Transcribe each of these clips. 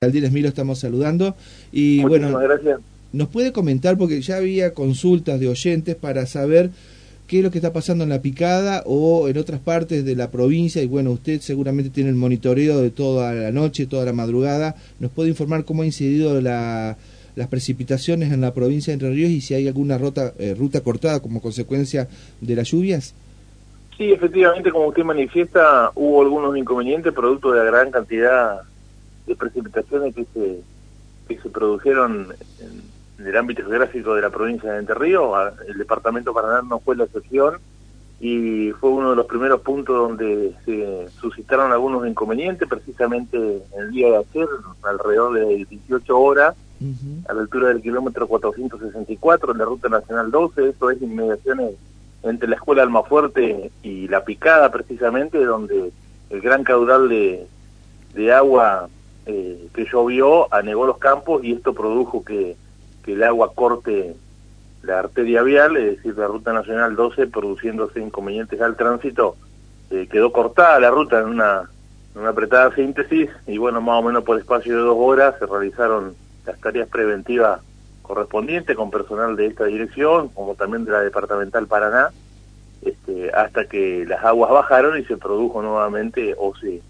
Aldiles Milo estamos saludando y bueno, gracias. nos puede comentar porque ya había consultas de oyentes para saber qué es lo que está pasando en la picada o en otras partes de la provincia y bueno, usted seguramente tiene el monitoreo de toda la noche, toda la madrugada, nos puede informar cómo ha incidido la, las precipitaciones en la provincia de Entre Ríos y si hay alguna ruta, eh, ruta cortada como consecuencia de las lluvias. Sí, efectivamente, como usted manifiesta, hubo algunos inconvenientes producto de la gran cantidad de precipitaciones que se, que se produjeron en, el ámbito geográfico de la provincia de Entre Ríos. El departamento Paraná no fue la excepción y fue uno de los primeros puntos donde se suscitaron algunos inconvenientes, precisamente en el día de ayer, alrededor de 18 horas, a la altura del kilómetro 464 en la Ruta Nacional 12, eso es inmediaciones entre la Escuela Almafuerte y La Picada, precisamente, donde el gran caudal de, de agua eh, que llovió anegó los campos y esto produjo que, que, el agua corte la arteria vial, es decir, la ruta nacional 12, produciéndose inconvenientes al tránsito. Eh, quedó cortada la ruta en una, una apretada síntesis y bueno, más o menos por espacio de dos horas se realizaron las tareas preventivas correspondientes con personal de esta dirección, como también de la departamental Paraná, este, hasta que las aguas bajaron y se produjo nuevamente o se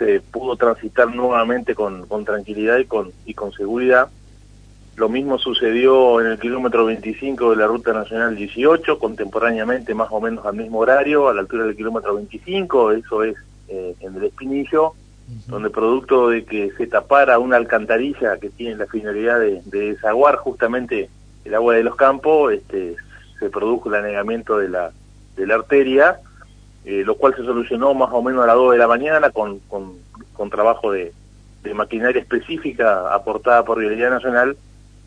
se pudo transitar nuevamente con, con tranquilidad y con, y con seguridad. Lo mismo sucedió en el kilómetro 25 de la Ruta Nacional 18, contemporáneamente más o menos al mismo horario, a la altura del kilómetro 25, eso es eh, en el Espinillo, donde producto de que se tapara una alcantarilla que tiene la finalidad de, de desaguar justamente el agua de los campos, este, se produjo el anegamiento de la, de la arteria, eh, lo cual se solucionó más o menos a las 2 de la mañana con, con, trabajo de, maquinaria específica aportada por Vialidad Nacional,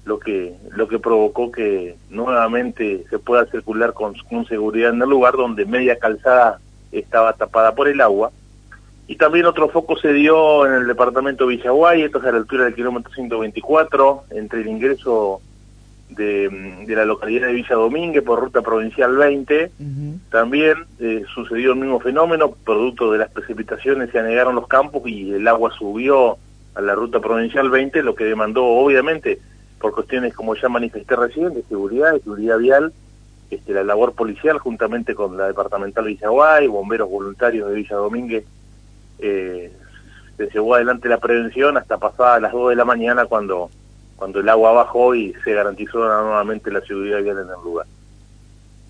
lo que, lo que provocó que nuevamente se pueda circular con, con seguridad en el lugar donde media calzada estaba tapada por el agua. Y también otro foco se dio en el departamento de Villaguay, esto es a la altura del kilómetro 124, entre el ingreso de, la localidad de Villa Domínguez por ruta provincial 20. También eh, sucedió el mismo fenómeno, producto de las precipitaciones se anegaron los campos y el agua subió a la ruta provincial 20, lo que demandó obviamente por cuestiones como ya manifesté recién, de seguridad, de seguridad vial, este, la labor policial juntamente con la departamental Villaguay, bomberos voluntarios de Villa Domínguez, eh, se llevó adelante la prevención hasta pasadas las 2 de la mañana cuando cuando el agua bajó y se garantizó nuevamente la seguridad vial en el lugar.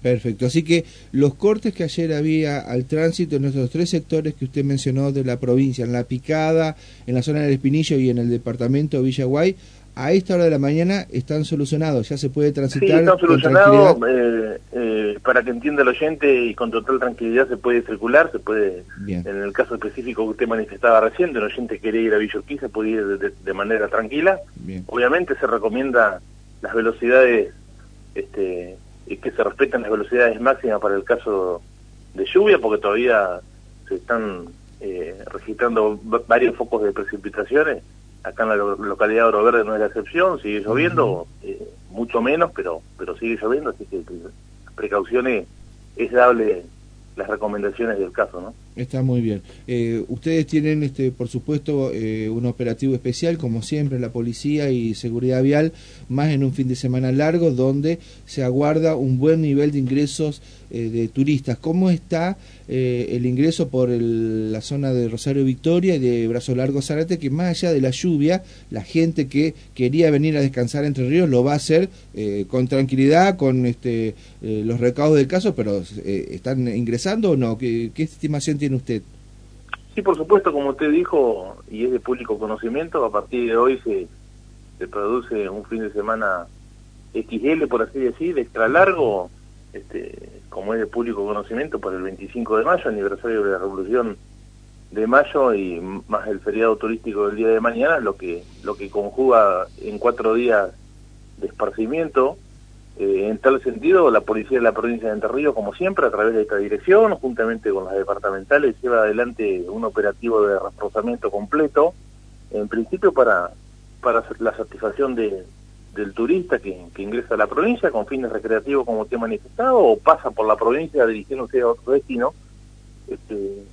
Perfecto, así que los cortes que ayer había al tránsito en nuestros tres sectores que usted mencionó de la provincia, en La Picada, en la zona del Espinillo y en el departamento de Villaguay, a esta hora de la mañana están solucionados, ya se puede transitar. Sí, están solucionados, eh, eh, para que entienda el oyente y con total tranquilidad se puede circular, se puede, en el caso específico que usted manifestaba recién, el oyente quería ir a Villorquí, se puede ir de, manera tranquila. Obviamente se recomienda las velocidades, este, que se respeten las velocidades máximas para el caso de lluvia, porque todavía se están eh, registrando varios focos de precipitaciones acá en la localidad de Oro Verde no es la excepción, sigue lloviendo, eh, mucho menos, pero pero sigue lloviendo, así que precauciones es dable las recomendaciones del caso, ¿no? Está muy bien. Eh, ustedes tienen, este, por supuesto, eh, un operativo especial, como siempre, la policía y seguridad vial, más en un fin de semana largo, donde se aguarda un buen nivel de ingresos eh, de turistas. ¿Cómo está el ingreso por la zona de Rosario Victoria y de Brazo Largo Zarate, que más allá de la lluvia, la gente que quería venir a descansar entre ríos lo va a hacer con tranquilidad, con este, los recaudos del caso, pero ¿están ingresando o no? ¿Qué, qué estimación tiene usted? Sí, por supuesto, como usted dijo, y es de público conocimiento, a partir de hoy se, se produce un fin de semana XL, por así decir, extra largo, este, como es de público conocimiento, por el 25 de mayo, aniversario de la Revolución de mayo y más el feriado turístico del día de mañana, lo que, lo que conjuga en cuatro días de esparcimiento, eh, en tal sentido, la policía de la provincia de Entre Ríos, como siempre, a través de esta dirección, juntamente con las departamentales, lleva adelante un operativo de reforzamiento completo, en principio para, para la satisfacción de, del turista que, ingresa a la provincia con fines recreativos como te he manifestado, o pasa por la provincia dirigiéndose a otro destino. Este,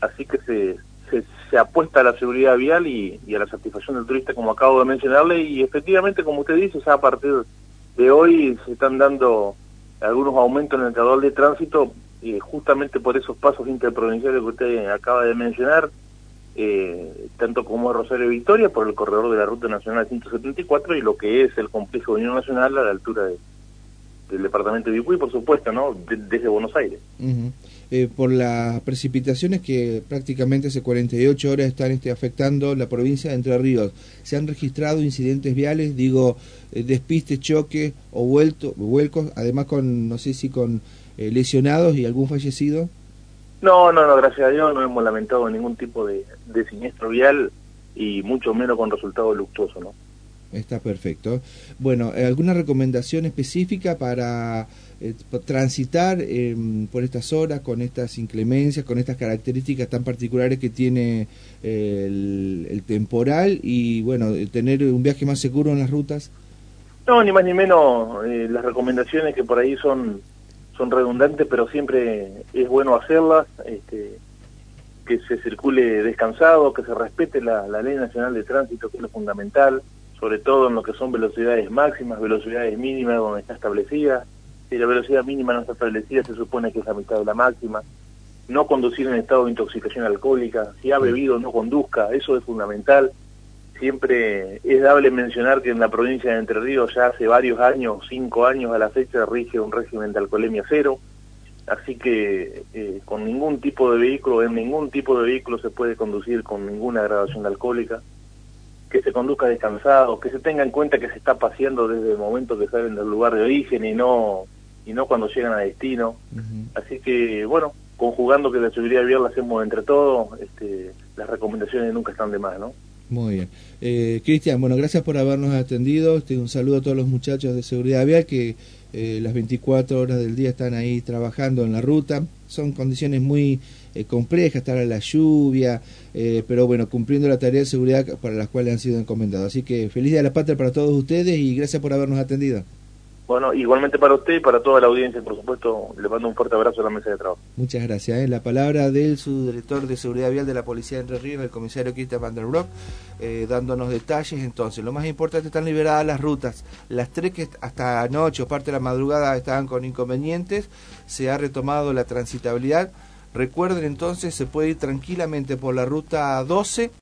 así que se, se, se, apuesta a la seguridad vial y, a la satisfacción del turista, como acabo de mencionarle, y efectivamente, como usted dice, ya a partir de hoy se están dando algunos aumentos en el caudal de tránsito, eh, justamente por esos pasos interprovinciales que usted acaba de mencionar, eh, tanto como Rosario Victoria, por el corredor de la Ruta Nacional 174 y lo que es el complejo de Unión Nacional a la altura de, del departamento de Vicuí, por supuesto, ¿no? desde Buenos Aires. eh, por las precipitaciones que prácticamente hace 48 horas están este, afectando la provincia de Entre Ríos, ¿se han registrado incidentes viales, digo, eh, despistes, choques o vuelto, vuelcos, además con, no sé si con eh, lesionados y algún fallecido? No, no, no, gracias a Dios no hemos lamentado ningún tipo de, de siniestro vial y mucho menos con resultado luctuoso, ¿no? Está perfecto. Bueno, ¿alguna recomendación específica para eh, transitar eh, por estas horas con estas inclemencias, con estas características tan particulares que tiene eh, el, el, temporal y, bueno, tener un viaje más seguro en las rutas? No, ni más ni menos eh, las recomendaciones que por ahí son son redundantes, pero siempre es bueno hacerlas, este, que se circule descansado, que se respete la, la ley nacional de tránsito, que es lo fundamental, sobre todo en lo que son velocidades máximas, velocidades mínimas donde está establecida. Si la velocidad mínima no está establecida, se supone que es la mitad de la máxima. No conducir en estado de intoxicación alcohólica. Si ha bebido, no conduzca. Eso es fundamental. Siempre es dable mencionar que en la provincia de Entre Ríos ya hace varios años, cinco años a la fecha, rige un régimen de alcoholemia cero. Así que eh, con ningún tipo de vehículo, en ningún tipo de vehículo se puede conducir con ninguna gradación alcohólica que se conduzca descansado, que se tenga en cuenta que se está paseando desde el momento que salen del lugar de origen y no y no cuando llegan a destino. Uh -huh. Así que, bueno, conjugando que la seguridad vial la hacemos entre todos, este, las recomendaciones nunca están de más, ¿no? Muy bien. Eh, Cristian, bueno, gracias por habernos atendido. Este, un saludo a todos los muchachos de seguridad vial que eh, las 24 horas del día están ahí trabajando en la ruta. Son condiciones muy eh, complejas, estar a la lluvia, eh, pero bueno, cumpliendo la tarea de seguridad para las cuales han sido encomendados. Así que feliz día de la patria para todos ustedes y gracias por habernos atendido. Bueno, igualmente para usted y para toda la audiencia, por supuesto, le mando un fuerte abrazo a la mesa de trabajo. Muchas gracias. ¿eh? La palabra del subdirector de Seguridad Vial de la Policía de Entre Ríos, el comisario Christian Van der Broek, eh, dándonos detalles. Entonces, lo más importante, están liberadas las rutas. Las tres que hasta anoche o parte de la madrugada estaban con inconvenientes, se ha retomado la transitabilidad. Recuerden entonces, se puede ir tranquilamente por la ruta 12